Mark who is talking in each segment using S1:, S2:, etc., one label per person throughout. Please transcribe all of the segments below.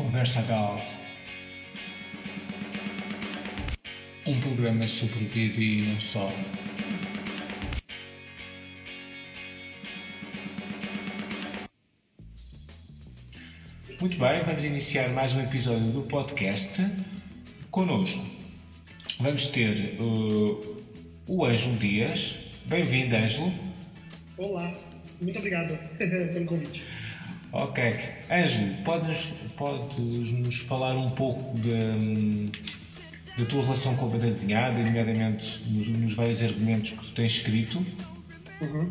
S1: Conversa Galt. Um programa sobre vida e não só. Muito bem, vamos iniciar mais um episódio do podcast. Connosco vamos ter uh, o Ângelo Dias. Bem-vindo, Ângelo.
S2: Olá, muito obrigado pelo convite.
S1: Ok. Ângelo, podes, podes nos falar um pouco de, da tua relação com a desenhada, nomeadamente nos, nos, vários argumentos que tu tens escrito?
S2: Uhum.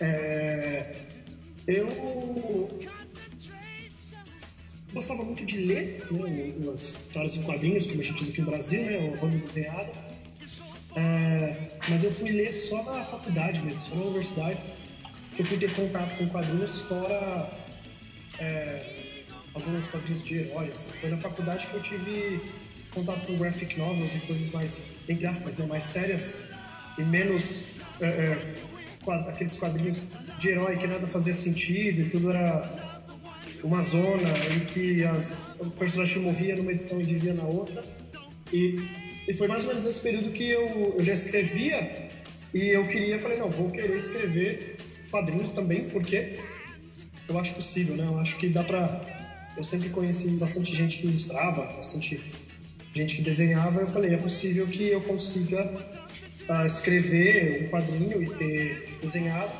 S2: É, eu gostava muito de ler né, umas histórias em quadrinhos, como a gente diz aqui no Brasil, né, o banda desenhada. É, mas eu fui ler só na faculdade mesmo, só na universidade que eu fui ter contato com quadrinhos fora é, alguns quadrinhos de heróis. Foi na faculdade que eu tive contato com graphic novels e coisas mais, entre aspas, né, mais sérias e menos é, é, aqueles quadrinhos de herói que nada fazia sentido e tudo era uma zona em que as, o personagem morria numa edição e vivia na outra. E, e foi mais ou menos nesse período que eu, eu já escrevia e eu queria, falei, não, vou querer escrever quadrinhos também, porque eu acho possível, né? Eu acho que dá pra. Eu sempre conheci bastante gente que ilustrava, bastante gente que desenhava. Eu falei, é possível que eu consiga uh, escrever um quadrinho e ter desenhado.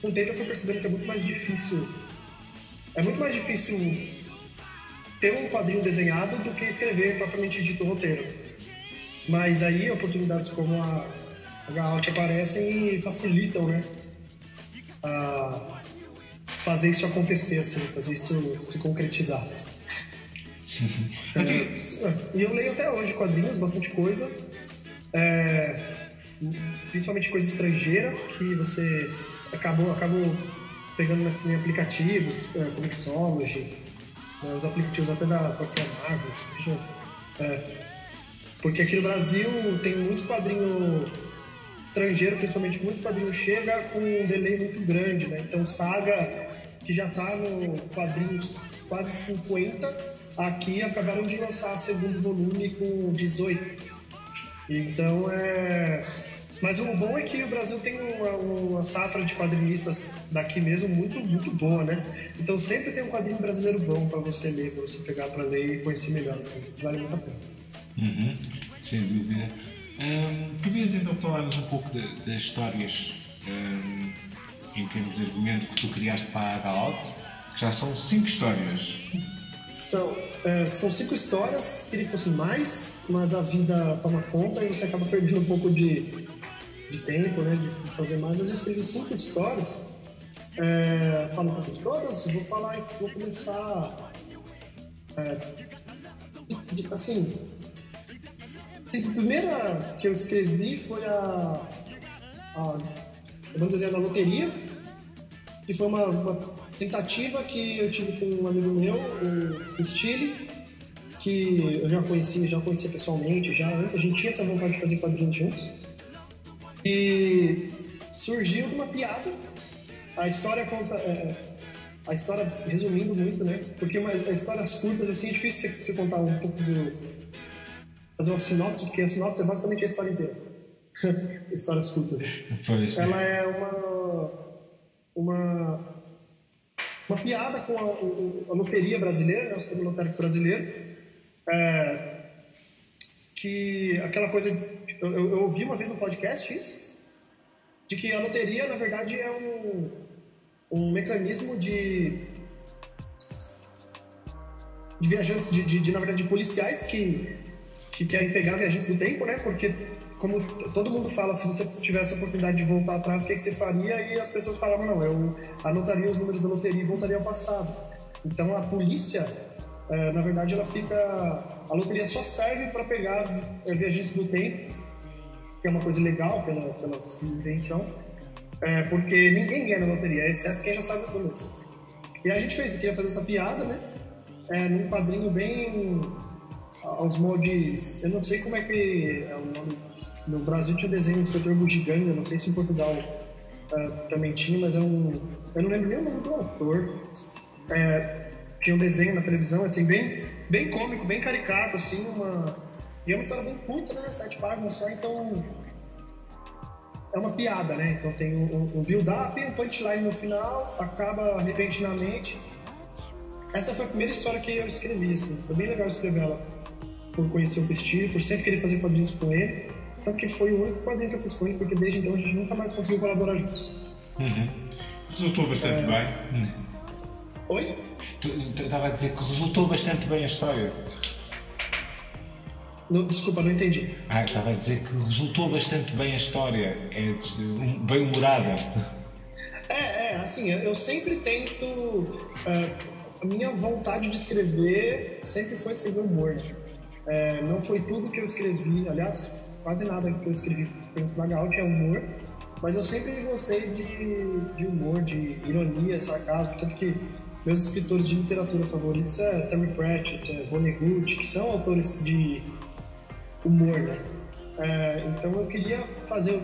S2: Com o tempo eu fui percebendo que é muito mais difícil. É muito mais difícil ter um quadrinho desenhado do que escrever propriamente dito roteiro. Mas aí oportunidades como a, a Gaut aparecem e facilitam, né? a fazer isso acontecer, assim, fazer isso se concretizar.
S1: Sim, sim.
S2: É, e eu leio até hoje quadrinhos, bastante coisa. É, principalmente coisa estrangeira, que você acabou, acabou pegando em aplicativos, é, como Mixology, né, os aplicativos até da própria Marvel, seja. É, porque aqui no Brasil tem muito quadrinho estrangeiro, principalmente muito quadrinho, chega com um delay muito grande, né? Então Saga, que já está no quadrinhos quase 50, aqui acabaram de lançar o segundo volume com 18. Então é. Mas o bom é que o Brasil tem uma, uma, safra de quadrinistas daqui mesmo muito, muito boa, né? Então sempre tem um quadrinho brasileiro bom para você ler, para você pegar para ler e conhecer melhor, assim, vale muito a pena.
S1: Uhum, sem dúvida. Um, então falar-nos um pouco das histórias um, em termos de argumento que tu criaste para a Galout? Que já são cinco histórias.
S2: São, é, são cinco histórias, queria que fossem mais, mas a vida toma conta e você acaba perdendo um pouco de, de tempo, né, de fazer mais. Mas eu escrevi cinco histórias. É, falo de todas, vou falar, vou começar. É, de, de, assim, a primeira que eu escrevi foi a, a, banda desenhada da loteria, que foi uma, uma, tentativa que eu tive com um amigo meu, o Stile, que eu já conhecia, já conhecia pessoalmente, já antes, a gente tinha essa vontade de fazer quadrinhos juntos. E surgiu uma piada. A história conta. É, é a história, resumindo muito, né? Porque mas, histórias curtas, assim, é difícil você contar um pouco do, fazer uma sinopse, porque a sinopse é basicamente a história inteira. Histórias curtas.
S1: Pois.
S2: Ela é uma, uma, uma piada com a, a loteria brasileira, o sistema lotérico brasileiro. É, que aquela coisa. Eu, eu, ouvi uma vez no podcast isso, de que a loteria, na verdade, é um, um mecanismo de de viajantes, de, de, de, na verdade, de policiais que que querem pegar viajantes do tempo, né? Porque, como todo mundo fala, se você tivesse a oportunidade de voltar atrás, o que, que você faria? E as pessoas falavam, não, eu anotaria os números da loteria e voltaria ao passado. Então, a polícia, é, na verdade, ela fica... A loteria só serve para pegar é, viajantes do tempo, que é uma coisa legal pela, pela invenção, é, porque ninguém ganha na loteria, exceto quem já sabe os números. E a gente fez, queria fazer essa piada, né? É, num quadrinho bem aos moldes. Eu não sei como é que é o nome. No Brasil tinha o desenho inspetor Bugiganga, não sei se em Portugal uh, também tinha, mas é um. Eu não lembro nem o nome do autor. É, tinha um desenho na televisão, assim, bem, bem cômico, bem caricato, assim, uma... E é uma história bem curta, né? Sete páginas só, então... É uma piada, né? Então tem um, um build-up, um punchline no final, acaba repentinamente. Essa foi a primeira história que eu escrevi, assim. Foi bem legal escrever ela por conhecer o Pistilho, por sempre querer fazer quadrinhos com ele. Tanto que foi o único quadrinho que eu fiz com ele, porque desde então a gente nunca mais conseguiu colaborar juntos.
S1: Uhum. Resultou bastante bem.
S2: Oi?
S1: Tu- tu- Estava a dizer que resultou bastante bem a história.
S2: Não, desculpa, não entendi.
S1: Ah, estava a dizer que resultou bastante bem a história. É bem humorada.
S2: É, é, assim, eu sempre tento. é, a minha vontade de escrever sempre foi escrever humor. É, não foi tudo que eu escrevi, aliás, quase nada que eu escrevi da Gaut é humor, mas eu sempre gostei de, de humor, de ironia, sarcasmo, tanto que meus escritores de literatura favoritos é Terry Pratchett, é Vonnegut, que são autores de humor, né? É, então eu queria fazer,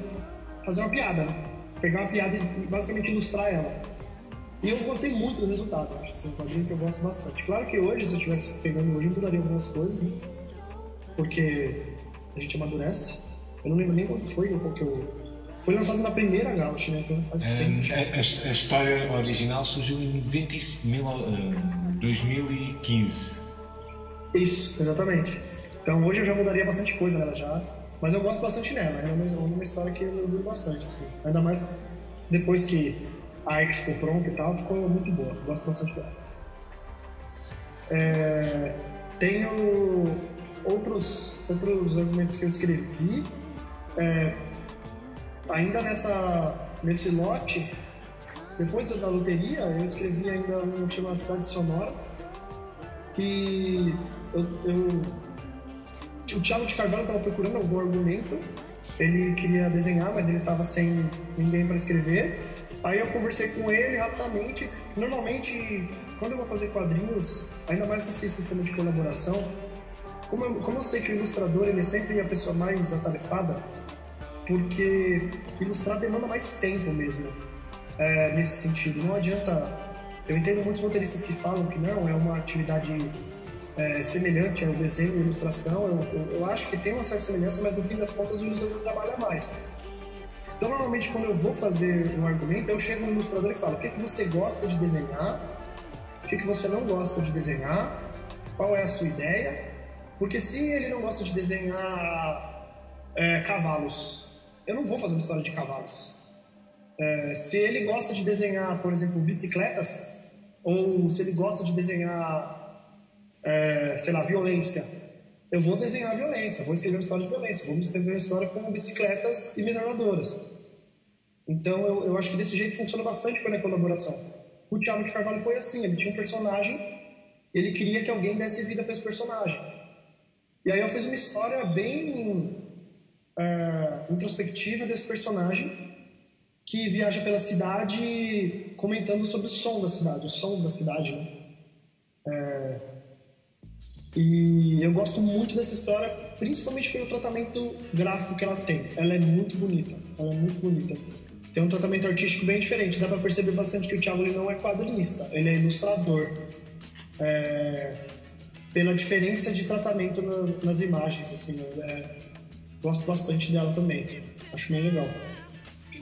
S2: fazer uma piada, né? pegar uma piada e basicamente ilustrar ela. E eu gostei muito do resultado, acho assim, um quadrinho que eu gosto bastante. Claro que hoje, se eu estivesse pegando hoje, eu mudaria algumas coisas, né? Porque a gente amadurece. Eu não lembro nem quando foi, porque eu... Foi lançado na primeira Gauch, né? Então faz
S1: Hum,
S2: tempo já.
S1: a, a- a história original surgiu em 95, mil, ah, 2015.
S2: Isso, exatamente. Então hoje eu já mudaria bastante coisa nela já, mas eu gosto bastante nela. É uma, é uma história que eu orgulho bastante, assim. Ainda mais depois que a arte ficou pronta e tal, ficou muito boa. Eu Gosto bastante dela. É, tenho outros, outros argumentos que eu escrevi. É, ainda nessa, nesse lote, depois da loteria, eu escrevi ainda um chamado Cidade Sonora, que eu, eu- o Thiago de Carvalho estava procurando algum argumento, ele queria desenhar, mas ele estava sem ninguém para escrever. Aí eu conversei com ele rapidamente. Normalmente, quando eu vou fazer quadrinhos, ainda mais nesse sistema de colaboração, como eu, como eu sei que o ilustrador ele é sempre a pessoa mais atarefada, porque ilustrar demanda mais tempo mesmo é, nesse sentido. Não adianta. Eu entendo muitos roteiristas que falam que não, é uma atividade é, semelhante ao desenho e ilustração. Eu, eu, eu acho que tem uma certa semelhança, mas no fim das contas o ilustrador trabalha mais. Então, normalmente, quando eu vou fazer um argumento, eu chego no ilustrador e falo: o que, que você gosta de desenhar? O que, que você não gosta de desenhar? Qual é a sua ideia? Porque se ele não gosta de desenhar é, cavalos, eu não vou fazer uma história de cavalos. É, se ele gosta de desenhar, por exemplo, bicicletas, ou se ele gosta de desenhar, é, sei lá, violência, eu vou desenhar violência, vou escrever uma história de violência, vou escrever uma história com bicicletas e metralhadoras. Então eu, eu acho que desse jeito funciona bastante com a colaboração. O Thiago de Carvalho foi assim, ele tinha um personagem, ele queria que alguém desse vida para esse personagem. E aí eu fiz uma história bem é, introspectiva desse personagem que viaja pela cidade comentando sobre o som da cidade, os sons da cidade, né? É, e eu gosto muito dessa história, principalmente pelo tratamento gráfico que ela tem. Ela é muito bonita, ela é muito bonita. Tem um tratamento artístico bem diferente. Dá pra perceber bastante que o Thiago ele não é quadrinista, ele é ilustrador. É, pela diferença de tratamento na- nas imagens, assim, é, gosto bastante dela também. Acho bem legal.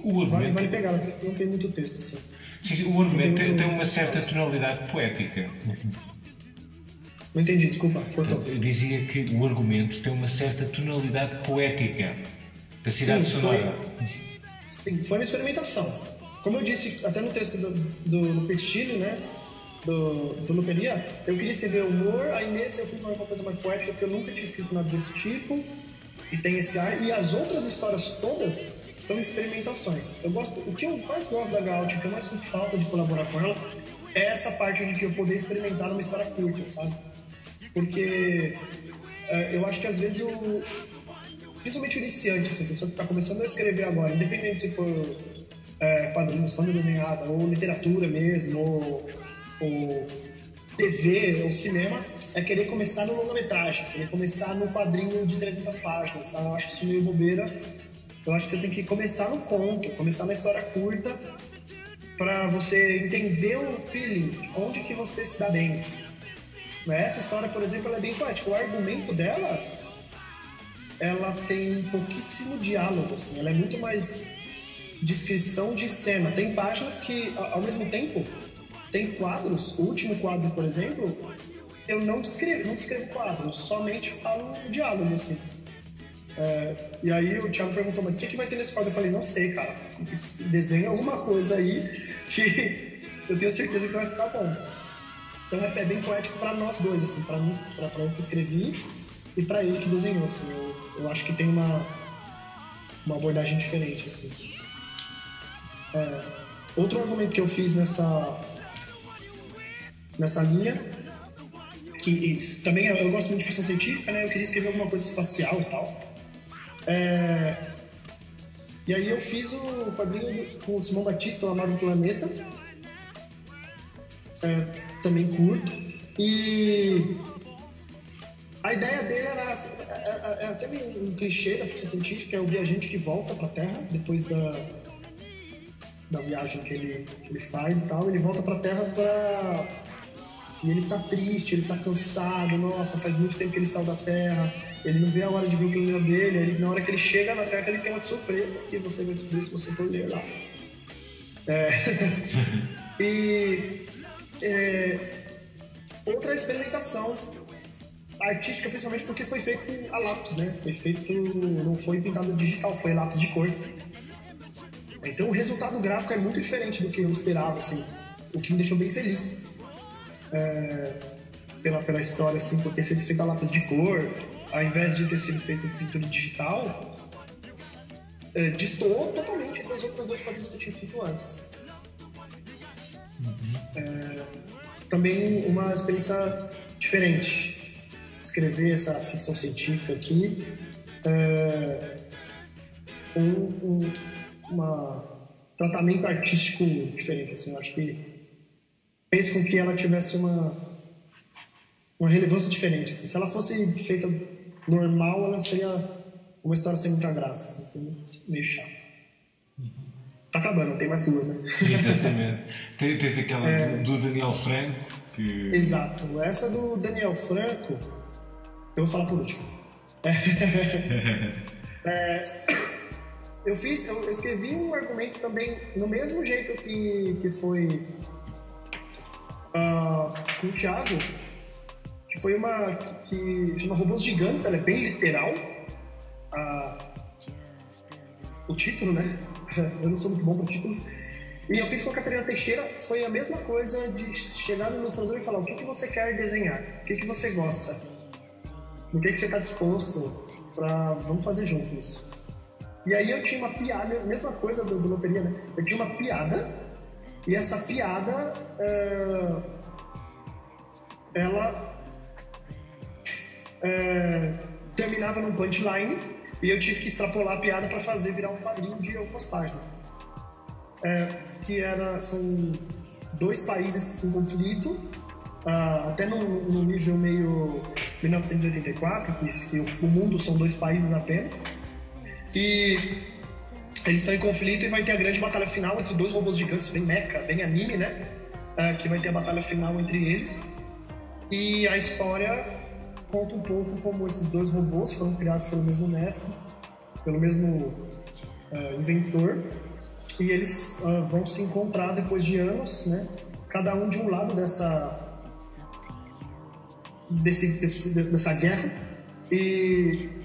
S1: O
S2: Vale, vale pegar, ela não tem muito texto, assim.
S1: sim, o argumento tem,
S2: Tem
S1: uma certa tonalidade poética.
S2: Não entendi, desculpa, cortou.
S1: Eu dizia que o argumento tem uma certa tonalidade poética da cidade
S2: Sim,
S1: sonora.
S2: Sim, foi uma experimentação. Como eu disse até no texto do, do, do Pestilho, né? Do, do Luperia, eu queria escrever humor, aí nesse eu para uma coisa mais poética, porque eu nunca tinha escrito nada desse tipo, e tem esse ar. E as outras histórias todas são experimentações. Eu gosto, o que eu mais gosto da Gaut, o que eu mais sinto falta de colaborar com ela, é essa parte de eu poder experimentar numa história curta, sabe? Porque é, eu acho que às vezes o, principalmente o iniciante, assim, a pessoa que está começando a escrever agora, independente se for é, quadrinhos, fã desenhada, ou literatura mesmo, ou, ou TV, ou cinema, é querer começar no longa-metragem, querer começar no quadrinho de 300 páginas. Tá? Eu acho isso meio bobeira. Eu acho que você tem que começar no conto, começar na história curta, para você entender o feeling, onde que você se dá bem. Essa história, por exemplo, ela é bem poética. O argumento dela, ela tem pouquíssimo diálogo, assim. Ela é muito mais descrição de cena. Tem páginas que, ao mesmo tempo, tem quadros. O último quadro, por exemplo, eu não descrevo, não descrevo quadro, eu somente falo um diálogo, assim. É, e aí o Thiago perguntou, mas o que, que vai ter nesse quadro? Eu falei, não sei, cara. Desenha alguma coisa aí que eu tenho certeza que vai ficar bom. Então é, é bem poético para nós dois, assim, para mim, para eu que escrevi e para ele que desenhou, assim. Eu, eu acho que tem uma, uma abordagem diferente, assim. É, outro argumento que eu fiz nessa nessa linha que também eu, gosto muito de ficção científica, né? Eu queria escrever alguma coisa espacial e tal. É... E aí eu fiz o quadrinho com o Simão Batista, o Amado Planeta. É, também curto. E a ideia dele era. É, é, é até um, um clichê da ficção científica, é o viajante que volta para a Terra depois da, da viagem que ele, que ele faz e tal. Ele volta para a Terra para e ele tá triste, ele tá cansado, nossa, faz muito tempo que ele saiu da Terra, ele não vê a hora de ver o planeta dele, ele, na hora que ele chega na Terra ele tem uma surpresa que você vai descobrir se você for ler lá. É... e é... outra experimentação artística, principalmente porque foi feito a lápis, né? Foi feito, não foi pintado digital, foi lápis de cor. Então o resultado gráfico é muito diferente do que eu esperava, assim, o que me deixou bem feliz é, pela, pela história, assim, por ter sido feita a lápis de cor, ao invés de ter sido feito pintura digital, é, destoou totalmente das outras duas quadrinhos que eu tinha escrito antes. Uhum. É, também uma experiência diferente. Escrever essa ficção científica aqui é, um, um uma tratamento artístico diferente. Assim, eu acho que fez com que ela tivesse uma, uma relevância diferente. Assim. Se ela fosse feita normal, ela seria uma história sem muita graça, assim, meio chato. Tá acabando, tem mais duas, né?
S1: Exatamente. Tem, tens aquela é... do Daniel Franco. Que...
S2: Exato. Essa do Daniel Franco, eu vou falar por último. É... eu fiz, eu escrevi um argumento também no mesmo jeito que, que foi uh, com o Thiago, que foi uma que, chama Robôs Gigantes, ela é bem literal. Uh, o título, né? Eu não sou muito bom para títulos. E eu fiz com a Catarina Teixeira, foi a mesma coisa de chegar no ilustrador e falar o que, que você quer desenhar, o que, que você gosta, no que, que você está disposto para vamos fazer juntos. E aí eu tinha uma piada, mesma coisa do, do Loteria, né? Eu tinha uma piada e essa piada, é, ela é, terminava num punchline e eu tive que extrapolar a piada para fazer virar um quadrinho de algumas páginas. É, que era, são dois países em conflito, uh, até num, nível meio 1984, que, que o mundo são dois países apenas. E eles estão em conflito e vai ter a grande batalha final entre dois robôs gigantes, bem mecha, bem anime, né? Uh, que vai ter a batalha final entre eles. E a história conta um pouco como esses dois robôs foram criados pelo mesmo mestre, pelo mesmo uh, inventor, e eles uh, vão se encontrar depois de anos, né? Cada um de um lado dessa desse, desse dessa guerra e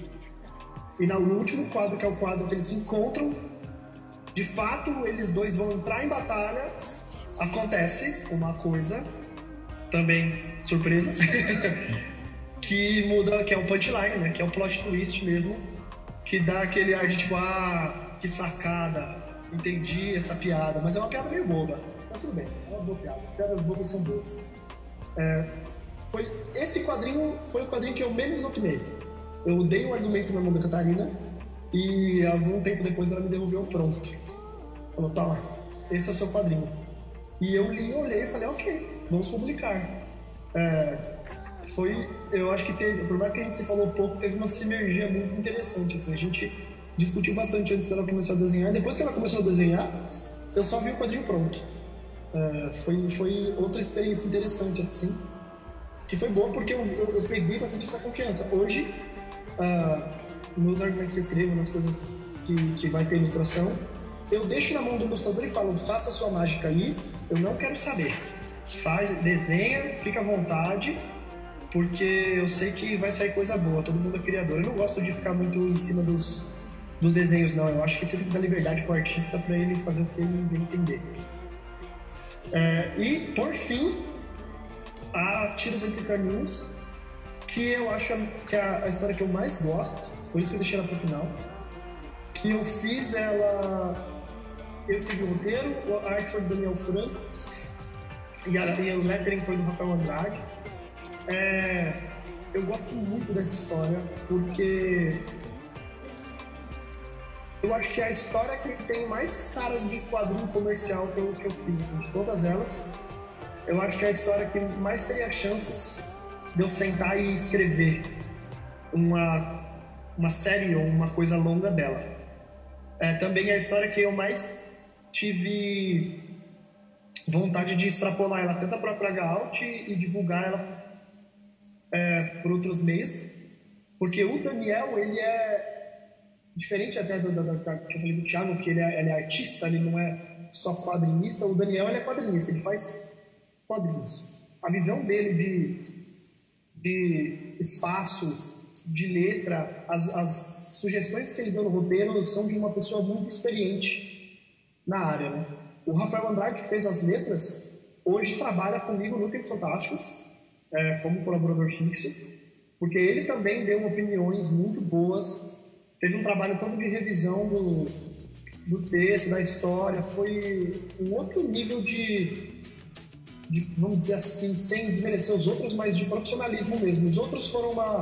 S2: e no último quadro, que é o quadro que eles se encontram, de fato, eles dois vão entrar em batalha. Acontece uma coisa, também surpresa, que muda, que é o punchline, né? Que é o plot twist mesmo, que dá aquele ar de tipo, ah, que sacada, entendi essa piada, mas é uma piada meio boba. Mas tudo bem, é uma boa piada, as piadas bobas são boas. É, foi, esse quadrinho foi o quadrinho que eu menos opinei eu dei um argumento na mão da Catarina e algum tempo depois ela me devolveu pronto. Falou, tá, esse é o seu quadrinho. E eu li, olhei e falei, ok, vamos publicar. É, foi, eu acho que teve, por mais que a gente se falou pouco, teve uma sinergia muito interessante. Assim, a gente discutiu bastante antes dela começar a desenhar. Depois que ela começou a desenhar, eu só vi o quadrinho pronto. É, foi, foi outra experiência interessante, assim. que foi boa porque eu, eu, eu peguei bastante essa confiança. Hoje, nos argumentos que eu escrevo, nas coisas que, que vai ter ilustração, eu deixo na mão do ilustrador e falo, faça sua mágica aí, eu não quero saber. Faz, desenha, fica à vontade, porque eu sei que vai sair coisa boa, todo mundo é criador. Eu não gosto de ficar muito em cima dos, dos desenhos, não. Eu acho que que dar liberdade pro artista para ele fazer o que ele entender. É, e, por fim, a Tiros Entre Caminhos, que eu acho que é a história que eu mais gosto, por isso que eu deixei ela pro final. Que eu fiz ela. Eu escrevi o roteiro, a arte foi do Daniel Franco, e, a, e o lettering foi do Rafael Andrade. É, eu gosto muito dessa história porque eu acho que é a história que tem mais cara de quadrinho comercial que eu, que eu fiz, assim, de todas elas. Eu acho que é a história que mais teria chances de eu sentar e escrever uma, uma série ou uma coisa longa dela. É também é a história que eu mais tive vontade de extrapolar ela até da própria Gaut e divulgar ela é, por outros meios, porque o Daniel, ele é diferente até do, do, do, do do Thiago, que ele é, ele é, artista, ele não é só quadrinista, o Daniel ele é quadrinista, ele faz quadrinhos. A visão dele de, de espaço, de letra, as, as sugestões que ele deu no roteiro são de uma pessoa muito experiente na área. Né? O Rafael Andrade, que fez as letras, hoje trabalha comigo no Tempos Fantásticos, é, como colaborador fixo, porque ele também deu opiniões muito boas, fez um trabalho todo de revisão do, do texto, da história, foi um outro nível de, de, vamos dizer assim, sem desmerecer os outros, mas de profissionalismo mesmo. Os outros foram uma,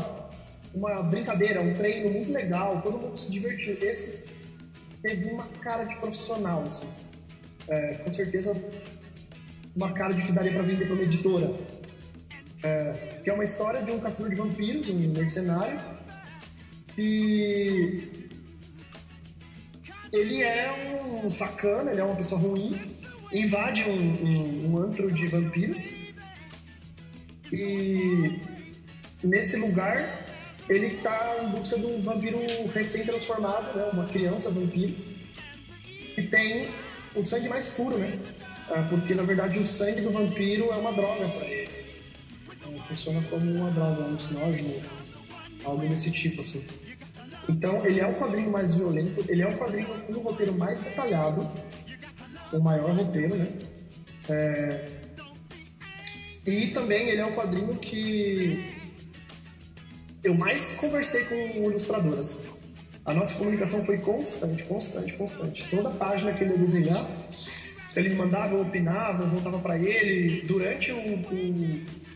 S2: uma brincadeira, um treino muito legal, todo mundo se divertiu. Esse teve uma cara de profissional, assim. É, com certeza uma cara de que daria para vender para uma editora é, que é uma história de um caçador de vampiros, um mercenário, e ele é um sacana, ele é uma pessoa ruim, invade um, um, um antro de vampiros e nesse lugar ele está em busca de um vampiro recém-transformado, né, uma criança vampiro, que tem o sangue mais puro, né? Ah, porque na verdade o sangue do vampiro é uma droga para ele funciona como uma droga, um alucinógeno, algo desse tipo, assim. Então, ele é o quadrinho mais violento, ele é o quadrinho com o roteiro mais detalhado, o maior roteiro, né? É... E também ele é o quadrinho que eu mais conversei com o ilustrador, assim. A nossa comunicação foi constante, constante, constante. Toda página que ele ia desenhar, ele mandava, eu opinava, eu voltava para ele. Durante o, o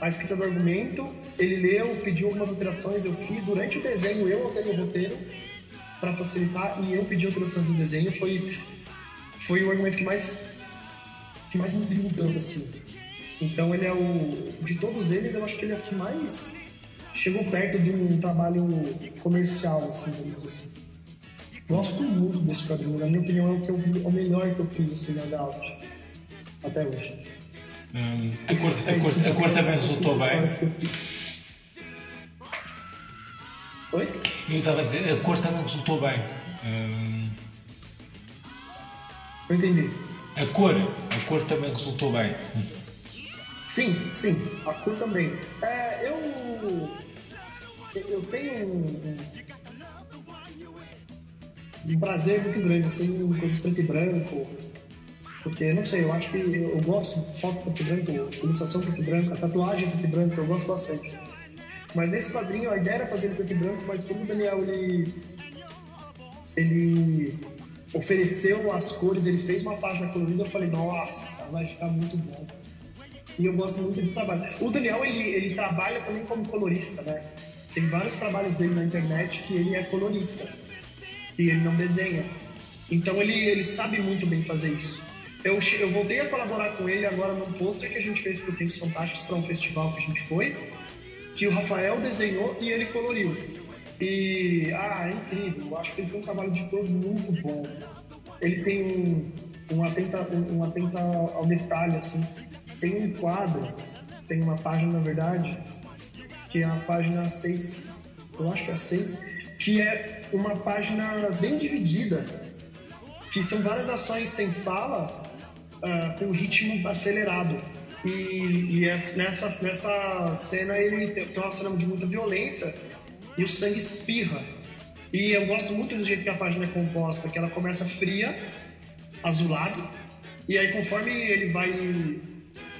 S2: a escrita do argumento, ele leu, pediu algumas alterações, eu fiz durante o desenho, eu alterei o roteiro para facilitar e eu pedi alterações do desenho, foi foi o argumento que mais que mais me mudança assim. Então ele é o de todos eles, eu acho que ele é o que mais chegou perto de um trabalho comercial, assim, vamos dizer assim. Gosto muito desse quadrinho, na minha opinião é o, que eu, é o melhor que eu fiz assim na Gaut até hoje.
S1: Hum, a, cor, a, cor, a cor também resultou bem.
S2: Oi?
S1: Eu estava a dizer, a cor também resultou bem. Hum,
S2: Não entendi.
S1: A cor, a cor também resultou bem.
S2: Sim, sim, a cor também. É, eu, eu tenho um, um prazer muito grande, assim, com esse preto e branco, porque, não sei, eu acho que eu gosto de foto preto e branco, ilustração preto e branco, a tatuagem preto e branco, eu gosto bastante. Mas nesse quadrinho a ideia era fazer preto e branco, mas como o Daniel ele, ele ofereceu as cores, ele fez uma página colorida, eu falei, nossa, vai ficar muito bom. E eu gosto muito do trabalho. O Daniel, ele, ele trabalha também como colorista, né? Tem vários trabalhos dele na internet que ele é colorista. E ele não desenha. Então ele, ele sabe muito bem fazer isso. Eu, eu voltei a colaborar com ele agora num pôster que a gente fez para o Tempos Fantásticos, para um festival que a gente foi, que o Rafael desenhou e ele coloriu. E, ah, é incrível, eu acho que ele tem um trabalho de cor muito bom. Ele tem um, um, atenta, um, um atenta ao detalhe, assim. Tem um quadro tem uma página, na verdade, que é a página 6, eu acho que é a 6, que é uma página bem dividida, que são várias ações sem fala, uh, com ritmo acelerado. E, e nessa, nessa cena ele tem, tem uma cena de muita violência e o sangue espirra. E eu gosto muito do jeito que a página é composta, que ela começa fria, azulado, e aí conforme ele vai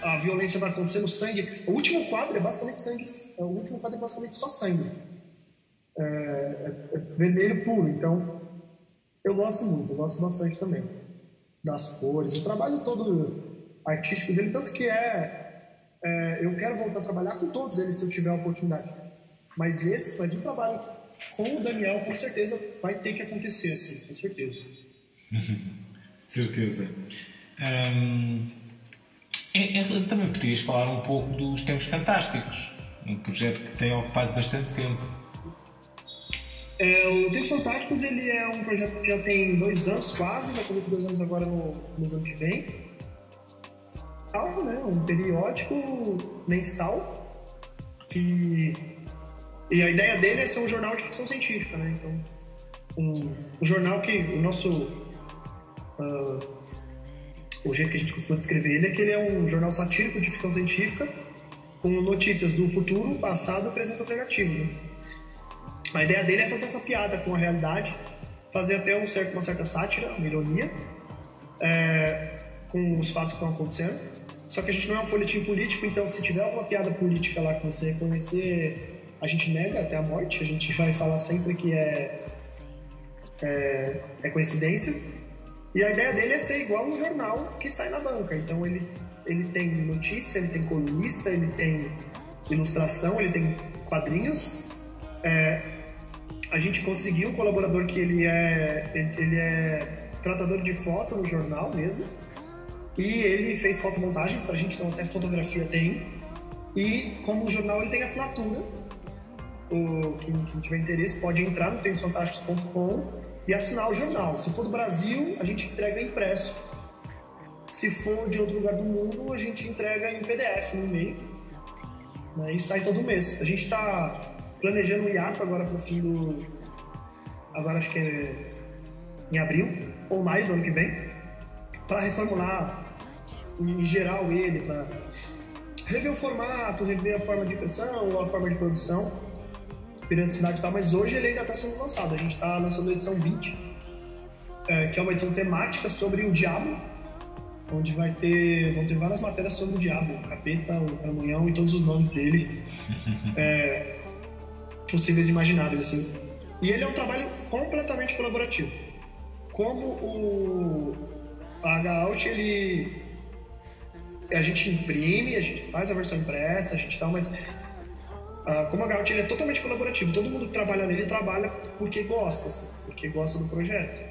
S2: a violência vai acontecendo, sangue. O último quadro é basicamente sangue. O último quadro é basicamente só sangue. É, é, é vermelho puro. Então, eu gosto muito, eu gosto bastante também das cores, o trabalho todo artístico dele, tanto que é, é, eu quero voltar a trabalhar com todos eles se eu tiver a oportunidade. Mas esse, mas o trabalho com o Daniel com certeza vai ter que acontecer, assim, com certeza.
S1: certeza. Um, é, é, também podias falar um pouco dos Tempos Fantásticos, um projeto que tem ocupado bastante tempo.
S2: É, o Tempos Fantásticos ele é um projeto que já tem dois anos quase, vai fazer dois anos agora no, no ano que vem. Né? Um periódico mensal que e a ideia dele é ser um jornal de ficção científica, né? Então, um, um jornal que o nosso uh, o jeito que a gente costuma descrever ele é que ele é um jornal satírico de ficção científica com notícias do futuro, passado e presente alternativos. Né? A ideia dele é fazer essa piada com a realidade, fazer até um certo, uma certa sátira, uma ironia, é, com os fatos que estão acontecendo. Só que a gente não é um folhetim político, então se tiver alguma piada política lá que você reconhecer, a gente nega até a morte, a gente vai falar sempre que é, é, é coincidência. E a ideia dele é ser igual um jornal que sai na banca. Então ele, ele tem notícia, ele tem colunista, ele tem ilustração, ele tem quadrinhos. É, a gente conseguiu um colaborador que ele é, ele é tratador de foto no jornal mesmo. E ele fez fotomontagens pra gente, então até fotografia tem. E como o jornal ele tem assinatura, o, quem, quem tiver interesse pode entrar no temposfantásticos.com e assinar o jornal. Se for do Brasil, a gente entrega impresso. Se for de outro lugar do mundo, a gente entrega em PDF no e-mail. Né, e sai todo mês. A gente está planejando um hiato agora para o fim do. Agora acho que é em abril ou maio do ano que vem, para reformular em geral ele, para rever o formato, rever a forma de impressão a forma de produção periodicidade e tal, mas hoje ele ainda está sendo lançado. A gente está lançando a edição 20, é, que é uma edição temática sobre o diabo, onde vai ter, vão ter várias matérias sobre o diabo, o capeta, o camunhão e todos os nomes dele, é, possíveis e imagináveis, assim. E ele é um trabalho completamente colaborativo. Como o H-Out, ele a gente imprime, a gente faz a versão impressa, a gente tal, mas Uh, como a Gaut ele é totalmente colaborativo, todo mundo que trabalha nele trabalha porque gosta, assim, porque gosta do projeto.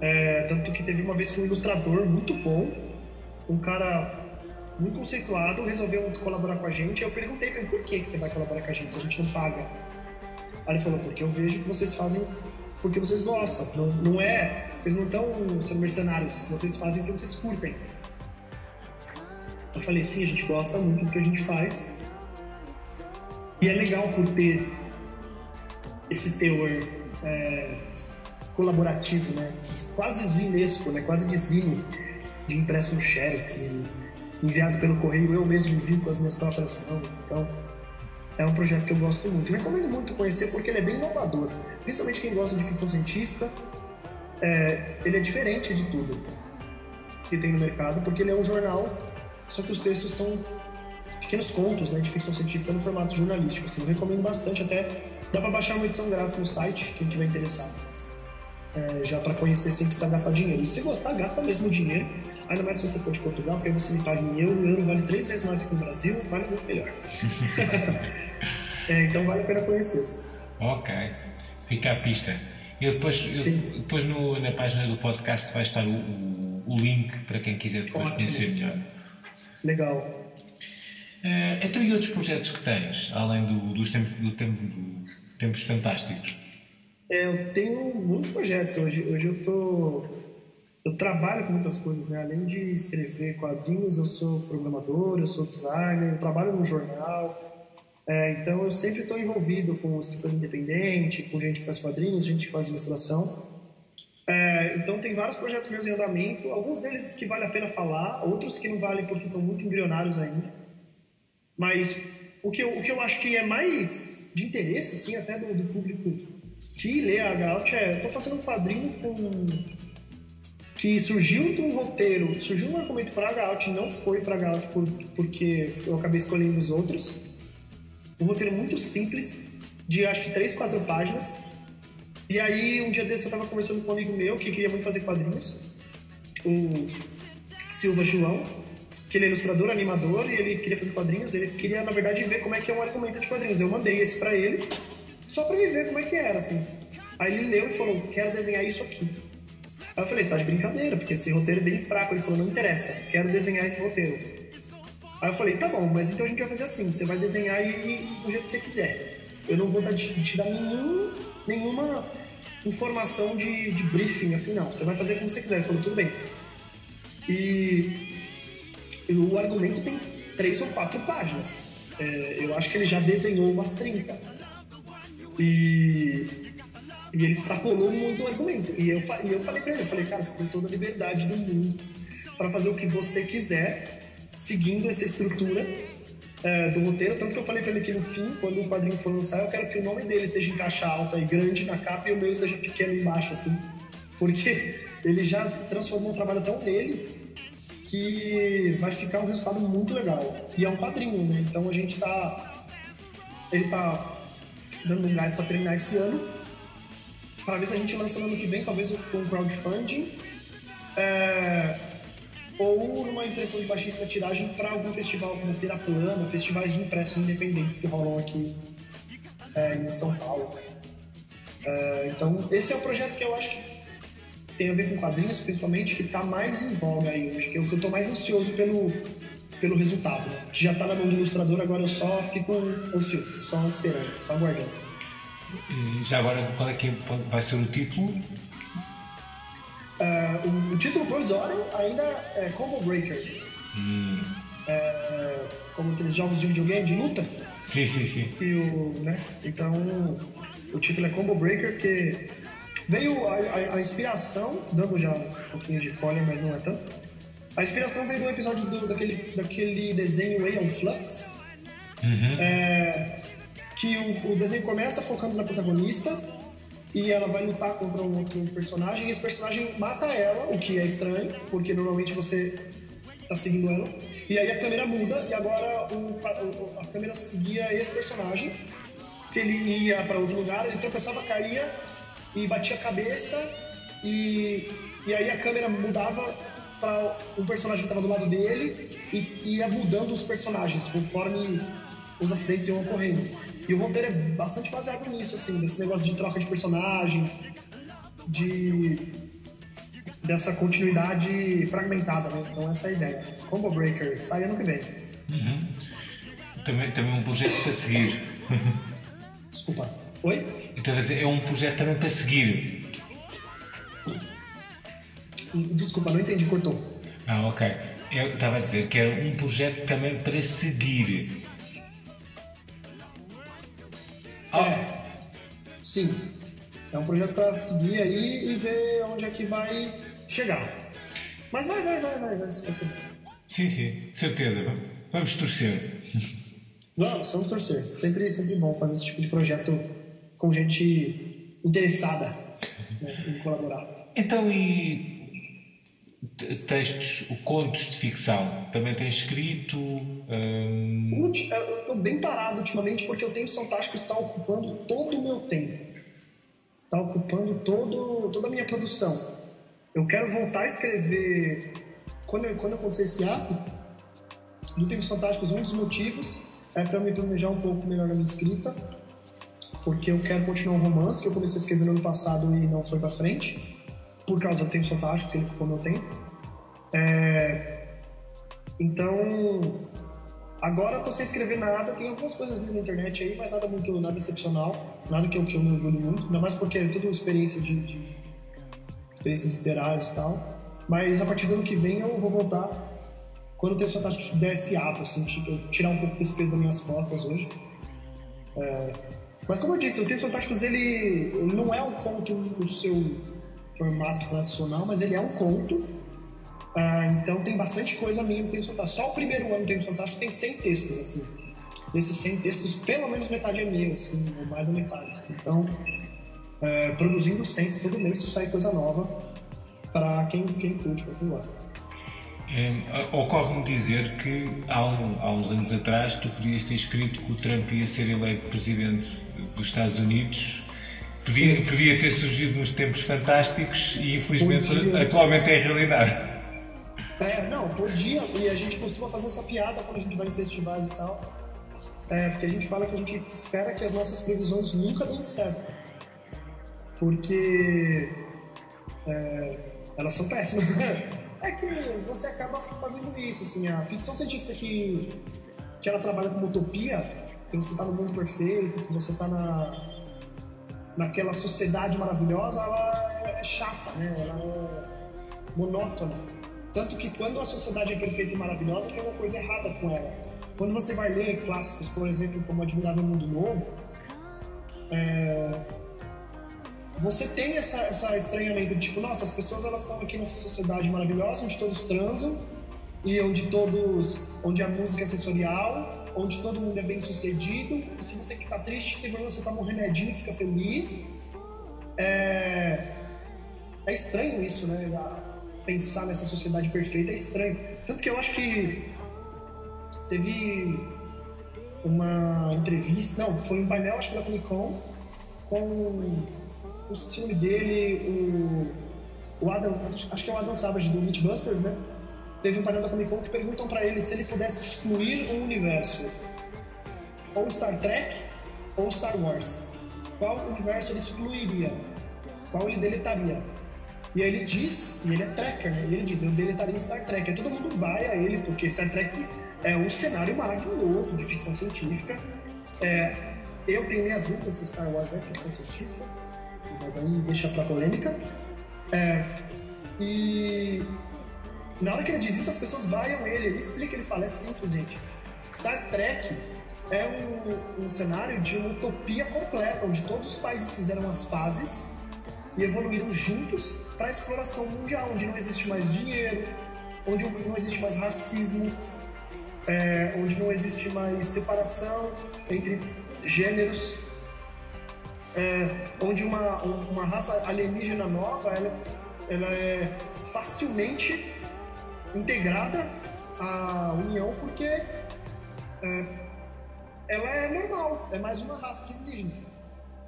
S2: É, tanto que teve uma vez que um ilustrador muito bom, um cara muito conceituado, resolveu colaborar com a gente. Eu perguntei para ele por que, que você vai colaborar com a gente se a gente não paga. Aí ele falou: porque eu vejo que vocês fazem porque vocês gostam. Não, não é. Vocês não estão sendo mercenários, vocês fazem porque vocês curtem. Eu falei: sim, a gente gosta muito do que a gente faz e é legal por ter esse teor é, colaborativo, né? Quase zinesco, né? Quase de zine, de impresso no xerox enviado pelo correio. Eu mesmo envio com as minhas próprias mãos. Então, é um projeto que eu gosto muito. Recomendo muito conhecer porque ele é bem inovador. Principalmente quem gosta de ficção científica. É, ele é diferente de tudo que tem no mercado, porque ele é um jornal, só que os textos são pequenos contos né, de ficção científica no formato jornalístico. Assim, eu recomendo bastante, até dá para baixar uma edição grátis no site, quem tiver interessado. É, já para conhecer sem precisar gastar dinheiro. E se gostar, gasta mesmo dinheiro, ainda mais se você for de Portugal, porque aí você me paga em euro, o euro vale três vezes mais que no Brasil, vale muito melhor. é, então vale a pena conhecer.
S1: Ok, fica a pista. E depois, eu, depois no, na página do podcast vai estar o, o, o link para quem quiser depois Ótimo. conhecer melhor.
S2: Legal.
S1: Uh, então, e outros projetos que tens, além do, dos tempos, do tempo, do tempos fantásticos?
S2: Eu tenho muitos projetos hoje. Hoje eu estou eu trabalho com muitas coisas, né? Além de escrever quadrinhos, eu sou programador, eu sou designer, eu trabalho no jornal. É, então eu sempre estou envolvido com escritor independente, com gente que faz quadrinhos, gente que faz ilustração. É, então tem vários projetos meus em andamento, alguns deles que vale a pena falar, outros que não valem porque estão muito embrionários ainda. Mas o que eu, o que eu acho que é mais de interesse, assim, até do, do público que lê a Gaut é, estou fazendo um quadrinho com que surgiu de um roteiro, surgiu um argumento para a Gaut, não foi para Gaut por, porque eu acabei escolhendo os outros. Um roteiro muito simples, de acho que três, quatro páginas. E aí, um dia desse, eu estava conversando com um amigo meu que queria muito fazer quadrinhos, o Silva João, que ele é ilustrador, animador, e ele queria fazer quadrinhos. Ele queria, na verdade, ver como é que é um argumento de quadrinhos. Eu mandei esse para ele, só para ele ver como é que era, assim. Aí ele leu e falou: Quero desenhar isso aqui. Aí eu falei: Você tá de brincadeira, porque esse roteiro é bem fraco. Ele falou: Não interessa, quero desenhar esse roteiro. Aí eu falei: Tá bom, mas então a gente vai fazer assim: Você vai desenhar e, do jeito que você quiser. Eu não vou dar, te dar nenhum, nenhuma informação de, de briefing, assim, não. Você vai fazer como você quiser. Ele falou: Tudo bem. E o argumento tem três ou quatro páginas. É, eu acho que ele já desenhou umas 30. E, e ele extrapolou muito o argumento. E eu, e eu falei pra ele, eu falei, cara, você tem toda a liberdade do mundo para fazer o que você quiser, seguindo essa estrutura é, do roteiro. Tanto que eu falei pra ele que no fim, quando o quadrinho for lançar, eu quero que o nome dele esteja em caixa alta e grande na capa e o meu esteja pequeno embaixo, assim. Porque ele já transformou um trabalho tão nele que vai ficar um resultado muito legal. E é um quadrinho, né? Então a gente tá. Ele tá dando um gás para terminar esse ano. Para ver se a gente lança no ano que vem, talvez com crowdfunding. É, ou numa impressão de baixíssima tiragem para algum festival como Feira Plana, festivais de impressos independentes que rolam aqui é, em São Paulo. É, então, esse é o projeto que eu acho que tem a ver com quadrinhos, principalmente, que está mais em voga aí hoje, que eu, que eu tô mais ansioso pelo, pelo resultado. Né? Que já está na mão do ilustrador, agora eu só fico ansioso, só esperando, só aguardando.
S1: E já agora, qual é que vai ser o título?
S2: Uh, o, o, título provisório ainda é Combo Breaker.
S1: Hum.
S2: É, como aqueles jogos de videogame de luta.
S1: Sim, sim, sim.
S2: Que o, né? Então, o título é Combo Breaker, que Veio a, a, a, inspiração, dando já um pouquinho de spoiler, mas não é tanto. A inspiração veio do episódio do, daquele, daquele desenho Aeon Flux.
S1: Uhum.
S2: É, que o, o, desenho começa focando na protagonista e ela vai lutar contra um outro personagem e esse personagem mata ela, o que é estranho, porque normalmente você tá seguindo ela. E aí a câmera muda e agora o, a, a câmera seguia esse personagem, que ele ia para outro lugar, ele tropeçava, caía e batia a cabeça e, e aí a câmera mudava para o personagem que estava do lado dele e ia mudando os personagens conforme os acidentes iam ocorrendo. E o roteiro é bastante baseado nisso, assim, desse negócio de troca de personagem, de dessa continuidade fragmentada, né? Então essa é a ideia. Combo Breaker sai ano que vem.
S1: Uhum. Também, também um projeto para seguir.
S2: Desculpa. Oi?
S1: Então, é um projeto também para seguir.
S2: Desculpa, não entendi, cortou.
S1: Ah, ok. Eu estava a dizer que era um projeto também para seguir.
S2: É, sim. É um projeto para seguir aí e ver onde é que vai chegar. Mas vai, vai, vai, vai, vai.
S1: Sim, sim, certeza. Vamos torcer.
S2: Vamos, vamos torcer. Sempre, sempre bom fazer esse tipo de projeto com gente interessada né, em colaborar.
S1: Então, e textos, contos de ficção, também tem escrito? Hum...
S2: Eu estou bem parado ultimamente porque o Tempo Fantástico está ocupando todo o meu tempo. Está ocupando todo, toda a minha produção. Eu quero voltar a escrever. Quando eu, quando acontecer esse ato, do Tempos Fantásticos, um dos motivos é para me planejar um pouco melhor a minha escrita porque eu quero continuar um romance que eu comecei a escrever no ano passado e não foi para frente, por causa do Tempo Fantástico, que ele ficou meu tempo. É... Então, agora eu tô sem escrever nada, tem algumas coisas na internet aí, mas nada muito, nada excepcional, nada que eu, que eu me orgulho muito, ainda mais porque é tudo experiência de, de experiências literárias e tal. Mas a partir do ano que vem eu vou voltar quando o Texto Fantástico der esse ato, assim, tipo, tirar um pouco desse peso das minhas costas hoje. É, mas como eu disse, o Texto Fantásticos ele, não é um conto no seu formato tradicional, mas ele é um conto. Ah, então tem bastante coisa minha no Texto Fantástico. Só o primeiro ano do Texto Fantástico tem 100 textos, assim. Desses 100 textos, pelo menos metade é meu, assim, ou mais da metade. Assim. Então, é, produzindo sempre, todo mês sai coisa nova para quem, quem curte, para quem gosta.
S1: É, Ocorre-me dizer que há, um, há, uns anos atrás tu podias ter escrito que o Trump ia ser eleito presidente dos Estados Unidos. Podia, podia ter surgido nos tempos fantásticos e infelizmente podia. atualmente é realidade.
S2: É, não, podia, e a gente costuma fazer essa piada quando a gente vai em festivais e tal. É, porque a gente fala que a gente espera que as nossas previsões nunca deem certo. Porque é, elas são péssimas. É que você acaba fazendo isso, assim, a ficção científica que, que ela trabalha como utopia, que você está no mundo perfeito, que você está na, naquela sociedade maravilhosa, ela é chata, né? Ela é monótona. Tanto que quando a sociedade é perfeita e maravilhosa, tem uma coisa errada com ela. Quando você vai ler clássicos, por exemplo, como Admirável Mundo Novo, é, você tem essa, essa estranhamento de tipo, nossa, as pessoas elas estão aqui nessa sociedade maravilhosa onde todos transam e onde todos, onde a música é sensorial, onde todo mundo é bem sucedido. E se você ficar triste, tem problema, você toma um remedinho e fica feliz. É, é estranho isso, né? Pensar nessa sociedade perfeita é estranho. Tanto que eu acho que teve uma entrevista, não, foi um painel, acho que da Comic Con, com o nome dele, o, o Adam, acho que é o Adam Savage do Mythbusters, né? Teve um painel da Comic Con que perguntam para ele se ele pudesse excluir um universo, ou Star Trek ou Star Wars. Qual universo ele excluiria? Qual ele deletaria? E aí ele diz, e ele é tracker, né? E ele diz, eu deletaria Star Trek. Aí todo mundo vai a ele, porque Star Trek é um cenário maravilhoso de ficção científica. É, eu tenho minhas dúvidas se Star Wars é ficção científica mas aí deixa pra polêmica. É, e na hora que ele diz isso, as pessoas vaiam ele, ele explica, ele fala, é simples, gente. Star Trek é um, um cenário de uma utopia completa, onde todos os países fizeram as fases e evoluíram juntos para a exploração mundial, onde não existe mais dinheiro, onde não existe mais racismo, é, onde não existe mais separação entre gêneros, é, onde uma, uma raça alienígena nova ela, ela é facilmente integrada à União porque é, ela é normal, é mais uma raça de indígenas.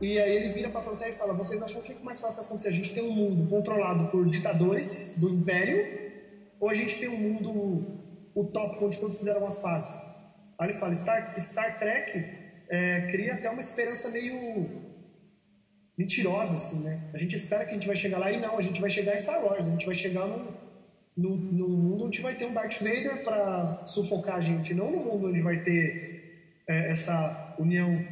S2: E aí ele vira para a e fala: Vocês acham que é mais fácil acontecer? A gente tem um mundo controlado por ditadores do império ou a gente tem um mundo utópico onde todos fizeram as pazes? Aí ele fala: Star, Star Trek é, cria até uma esperança meio mentirosa, assim, né? A gente espera que a gente vai chegar lá e não, a gente vai chegar em Star Wars, a gente vai chegar no, no, no mundo onde vai ter um Darth Vader para sufocar a gente, não no mundo onde vai ter é, essa união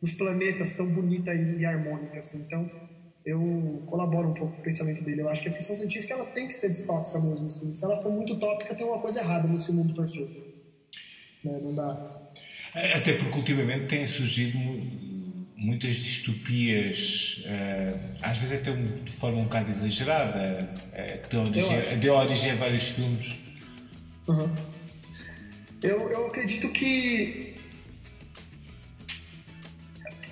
S2: dos planetas tão bonita e, harmônica, assim. Então, eu colaboro um pouco com o pensamento dele. Eu acho que a ficção científica ela tem que ser distópica mesmo. Assim. Se ela for muito tópica, tem uma coisa errada nesse mundo perfeito. Né? Não dá.
S1: É, até porque ultimamente têm surgido muitas distopias, uh, às vezes até de forma um bocado exagerada, uh, que deu origem, deu origem a vários filmes.
S2: Uhum. Eu, eu acredito que.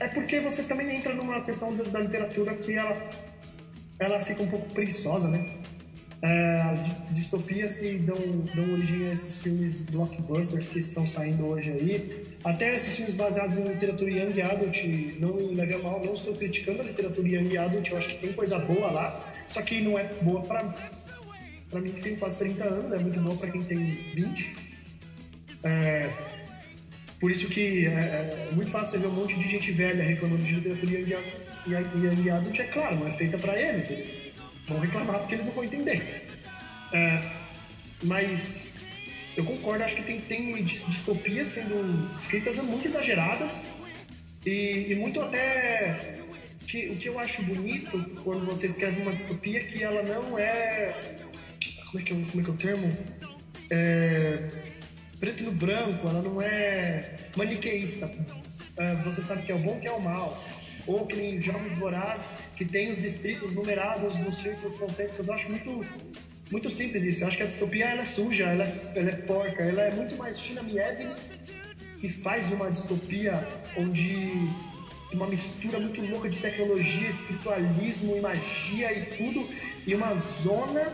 S2: É porque você também entra numa questão da, da literatura que ela, ela fica um pouco preguiçosa, né? É, as distopias que dão, dão origem a esses filmes blockbusters que estão saindo hoje aí, até esses filmes baseados em literatura young adult, não leve a mal, não estou criticando a literatura young adult, eu acho que tem coisa boa lá, só que não é boa para para mim que tem quase 30 anos, é muito boa para quem tem 20. É, por isso que é, é, muito fácil você ver um monte de gente velha reclamando de literatura young adult, young adult é claro, não é feita para eles, eles vão reclamar porque eles não vão entender. É, mas eu concordo, acho que tem, tem distopias sendo escritas muito exageradas e, e muito até. Que, o que eu acho bonito quando você escreve uma distopia é que ela não é, Como é que é, o- como é, que é o termo? É, preto no branco, ela não é maniqueísta. É, você sabe que é o bom que é o mal. Ou que nem Jogos Vorazes, que tem os distritos numerados nos círculos concêntricos. Eu acho muito, muito simples isso. Eu acho que a distopia ela é suja, ela é, ela é porca, ela é muito mais China Mieville que faz uma distopia onde uma mistura muito louca de tecnologia, espiritualismo e magia e tudo, e uma zona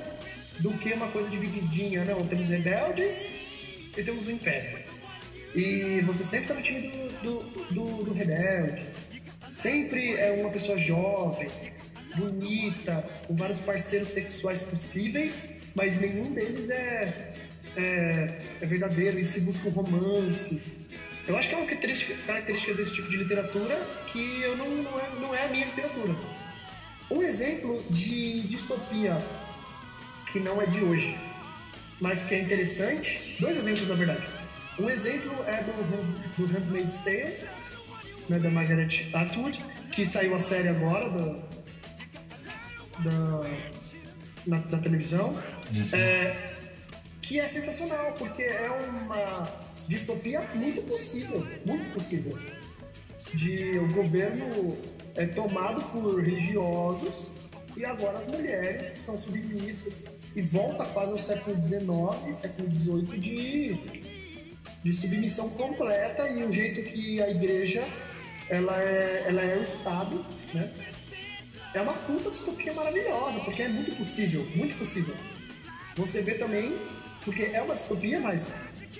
S2: do que uma coisa divididinha. Não, temos rebeldes e temos o império. E você sempre tá no time do, do, do, do rebelde. Sempre é uma pessoa jovem, bonita, com vários parceiros sexuais possíveis, mas nenhum deles é, é, é verdadeiro e se busca um romance. Eu acho que é uma característica, desse tipo de literatura que eu não, não, é, não é a minha literatura. Um exemplo de distopia que não é de hoje, mas que é interessante, dois exemplos na verdade. Um exemplo é do, do Handmaid's Tale, né, da Margaret Atwood, que saiu a série agora da, da, na, na televisão, é, que é sensacional, porque é uma distopia muito possível, muito possível. De o governo é tomado por religiosos e agora as mulheres são submissas e volta quase ao século XIX, século XVIII de, de submissão completa e o jeito que a igreja ela é, ela é o Estado, né? É uma puta distopia maravilhosa, porque é muito possível, muito possível. Você vê também, porque é uma distopia, mas.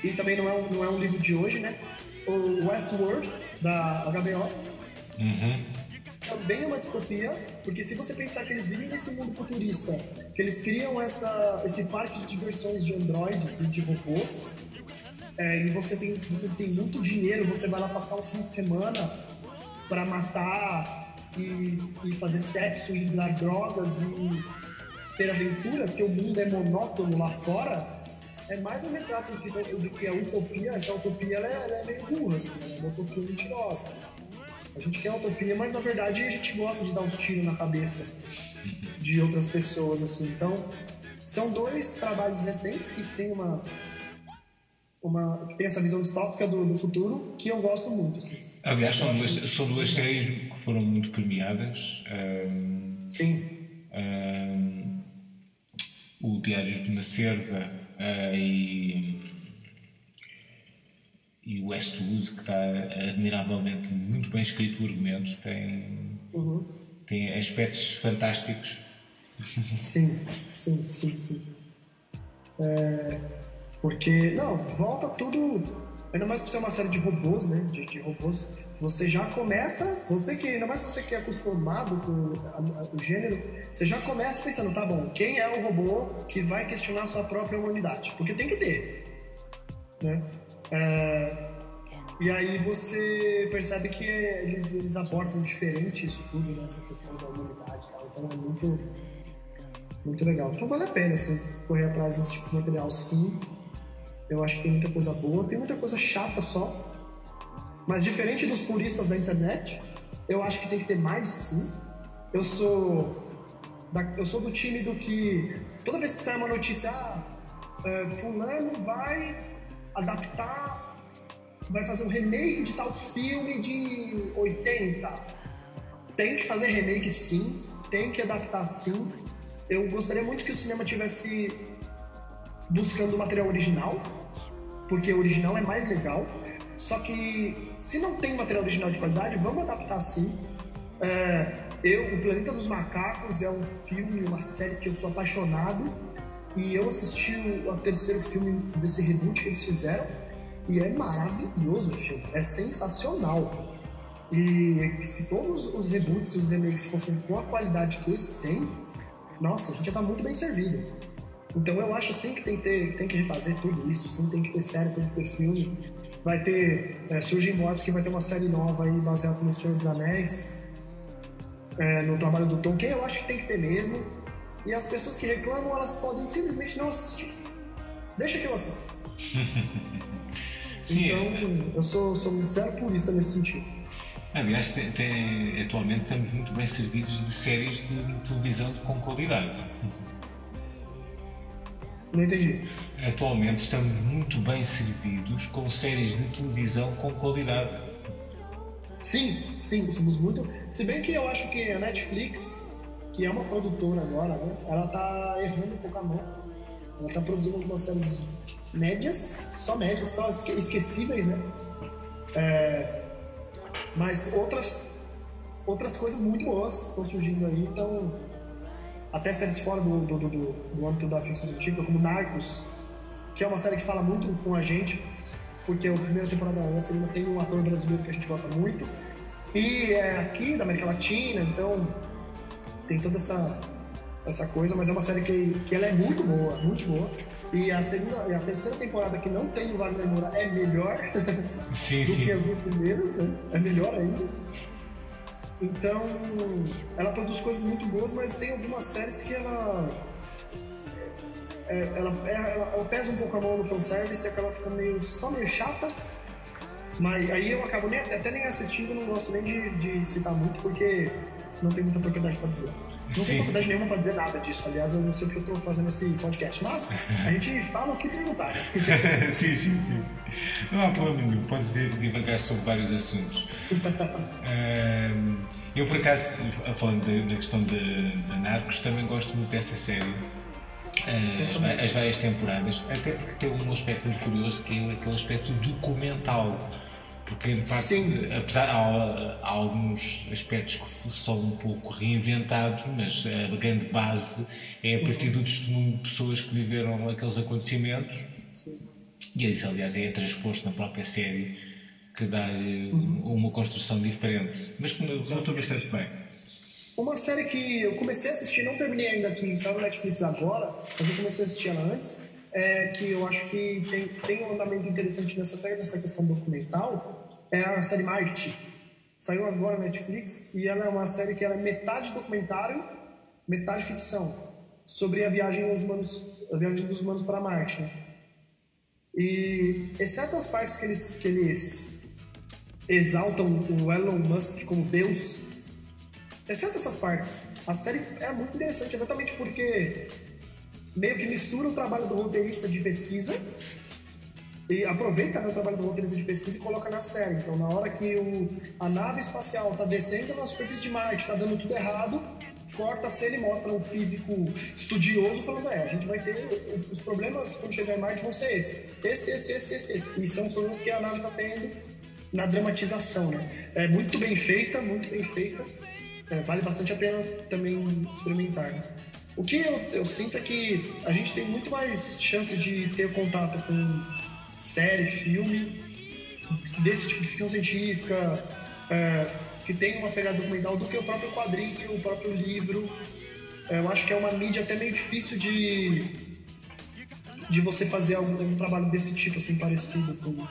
S2: E também não é um, não é um livro de hoje, né? O Westworld, da HBO, também é uma distopia, porque se você pensar que eles vivem nesse mundo futurista, que eles criam essa, esse parque de diversões de androides e de robôs, é, e você tem, você tem muito dinheiro, você vai lá passar um fim de semana para matar e, e fazer sexo e usar drogas e ter aventura, que o mundo é monótono lá fora, é mais um retrato do que, do que a utopia. Essa utopia ela é, ela é meio burra, assim, é uma utopia mentirosa. A gente quer utopia, mas na verdade a gente gosta de dar uns tiros na cabeça de outras pessoas, assim. Então, são dois trabalhos recentes que tem uma, uma que tem essa visão distópica do, do futuro que eu gosto muito, assim.
S1: Aliás, são duas, são duas séries que foram muito premiadas. Ahm,
S2: Sim.
S1: ahm, o Diários de uma Cerda ah, e, e o Westwood, que está admiravelmente muito bem escrito o argumento, tem,
S2: Uhum.
S1: tem aspectos fantásticos.
S2: Sim, sim, sim, sim. É, porque, não, volta tudo. Ainda mais por ser uma série de robôs, né? De, de robôs. Você já começa, você que, ainda mais você que é acostumado com a- a- o gênero, você já começa pensando, tá bom, quem é o robô que vai questionar a sua própria humanidade? Porque tem que ter. Né? É, e aí você percebe que eles, eles abordam diferente isso tudo, né? Essa questão da humanidade e tal. Então é muito, muito legal. Então vale a pena, assim, correr atrás desse tipo de material, sim. Eu acho que tem muita coisa boa, tem muita coisa chata só. Mas diferente dos puristas da internet, eu acho que tem que ter mais, sim. Eu sou, da- eu sou do time do que toda vez que sai uma notícia, ah, é, fulano vai adaptar, vai fazer um remake de tal filme de 80. Tem que fazer remake sim, tem que adaptar sim. Eu gostaria muito que o cinema tivesse buscando material original, porque o original é mais legal. Só que se não tem material original de qualidade, vamos adaptar sim. É, eu, o Planeta dos Macacos é um filme, uma série que eu sou apaixonado e eu assisti o, o terceiro filme desse reboot que eles fizeram e é maravilhoso o filme, é sensacional. E se todos os reboots e os remakes fossem com a qualidade que esse tem, nossa, a gente já tá muito bem servido. Então eu acho sim que tem que, ter, tem que refazer tudo isso, sim, tem que ter série, tem que ter filme. Vai ter. É, Surgem Mortos que vai ter uma série nova aí baseada no Senhor dos Anéis, é, no trabalho do Tolkien, eu acho que tem que ter mesmo. E as pessoas que reclamam, elas podem simplesmente não assistir. Deixa que eu assista.
S1: Sim,
S2: então, eu sou, sou zero purista nesse sentido.
S1: Aliás, tem- tem- atualmente estamos muito bem servidos de séries de televisão com qualidade.
S2: Não entendi.
S1: Atualmente estamos muito bem servidos com séries de televisão com qualidade.
S2: Sim, sim, somos muito. Se bem que eu acho que a Netflix, que é uma produtora agora, né? Ela tá errando um pouco a mão. Ela tá produzindo algumas séries médias, só médias, só esque- esquecíveis, né? É, mas outras, outras coisas muito boas estão surgindo aí, então até séries fora do, do, do, do, âmbito da ficção científica, como Narcos, que é uma série que fala muito com a gente, porque a primeira temporada e a segunda tem um ator brasileiro que a gente gosta muito, e é aqui da América Latina, então tem toda essa, essa coisa, mas é uma série que, que ela é muito boa, muito boa. E a, segunda, e a terceira temporada que não tem o Wagner Moura é melhor
S1: Sim,
S2: do
S1: sim.
S2: que as duas primeiras, né? É melhor ainda. Então, ela produz coisas muito boas, mas tem algumas séries que ela. é, ela, é, ela, ela pesa um pouco a mão no fanservice e acaba ficando meio, só meio chata. Mas aí eu acabo nem, até nem assistindo, não gosto nem de, de citar muito, porque não tem muita propriedade pra dizer. Não tem propriedade nenhuma pra dizer nada disso. Aliás, eu não sei porque eu tô fazendo esse podcast, mas a gente fala o que perguntar.
S1: sim, sim, sim, sim. Não há problema nenhum, podes divagar sobre vários assuntos. Ahm, eu, por acaso, falando da, da questão de, Narcos, também gosto muito dessa série. As, as várias temporadas, até porque tem um aspecto muito curioso que é aquele aspecto documental. Porque, de facto,
S2: Sim.
S1: apesar há, há alguns aspectos que são um pouco reinventados, mas a grande base é a partir do testemunho de pessoas que viveram aqueles acontecimentos. E isso, aliás, é transposto na própria série que dá-lhe uma construção diferente, mas que me resultou bastante bem.
S2: Uma série que eu comecei a assistir, não terminei ainda aqui, saiu no Netflix agora, mas eu comecei a assistir ela antes, é, que eu acho que tem, tem um andamento interessante nessa, até nessa questão documental, é a série Marte. Saiu agora na Netflix e ela é uma série que ela é metade documentário, metade ficção, sobre a viagem, dos humanos, a viagem dos humanos para Marte. Né? E, exceto as partes que eles, que eles exaltam o Elon Musk como Deus, exceto essas partes, a série é muito interessante exatamente porque meio que mistura o trabalho do roteirista de pesquisa e aproveita né, o trabalho do roteirista de pesquisa e coloca na série. Então, na hora que o, a nave espacial está descendo na superfície de Marte, está dando tudo errado, corta a cena e mostra um físico estudioso falando: é, a gente vai ter. Os problemas quando chegar em Marte vão ser esse. Esse, esse, esse, esse, esse. E são os problemas que a nave está tendo na dramatização, né? É muito bem feita, muito bem feita. É, vale bastante a pena também experimentar. né? O que eu, eu sinto é que a gente tem muito mais chance de ter contato com série, filme, desse tipo de ficção científica, é, que tem uma pegada documental, do que o próprio quadrinho, o próprio livro. É, eu acho que é uma mídia até meio difícil de, de você fazer algum, um trabalho desse tipo, assim, parecido com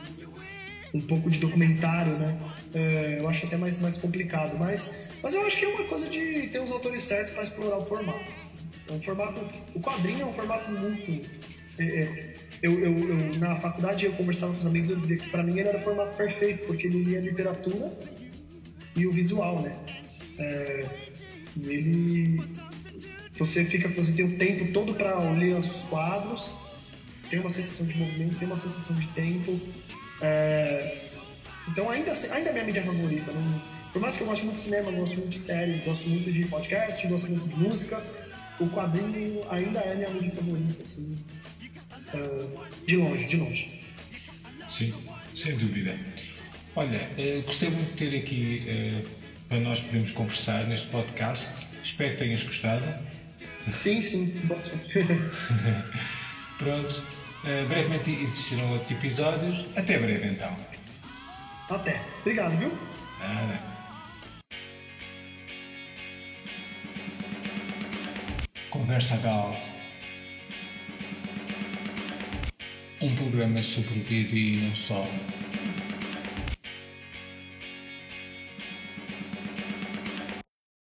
S2: um pouco de documentário, né? É, eu acho até mais, mais complicado, mas, mas eu acho que é uma coisa de ter os autores certos para explorar o formato. É um formato, o quadrinho é um formato muito. é, é, eu, eu, eu- na faculdade eu conversava com os amigos eu dizia que para mim ele era o formato perfeito, porque ele lia literatura e o visual, né? É, e ele. Você fica, você tem o tempo todo para ler os quadros, tem uma sensação de movimento, tem uma sensação de tempo. É, então ainda, ainda é minha mídia favorita. Não, por mais que eu goste muito de cinema, gosto muito de séries, gosto muito de podcast, gosto muito de música, o quadrinho ainda é minha mídia favorita, assim. é, de longe, de longe.
S1: Sim, sem dúvida. Olha, eh, gostei muito de ter aqui eh, para nós podermos conversar neste podcast. Espero que tenhas gostado.
S2: Sim, sim.
S1: Pronto, eh, brevemente existirão outros episódios. Até breve então.
S2: Até. Obrigado, viu?
S1: Nada. Conversa Galt. Um programa sobre o BD e não só.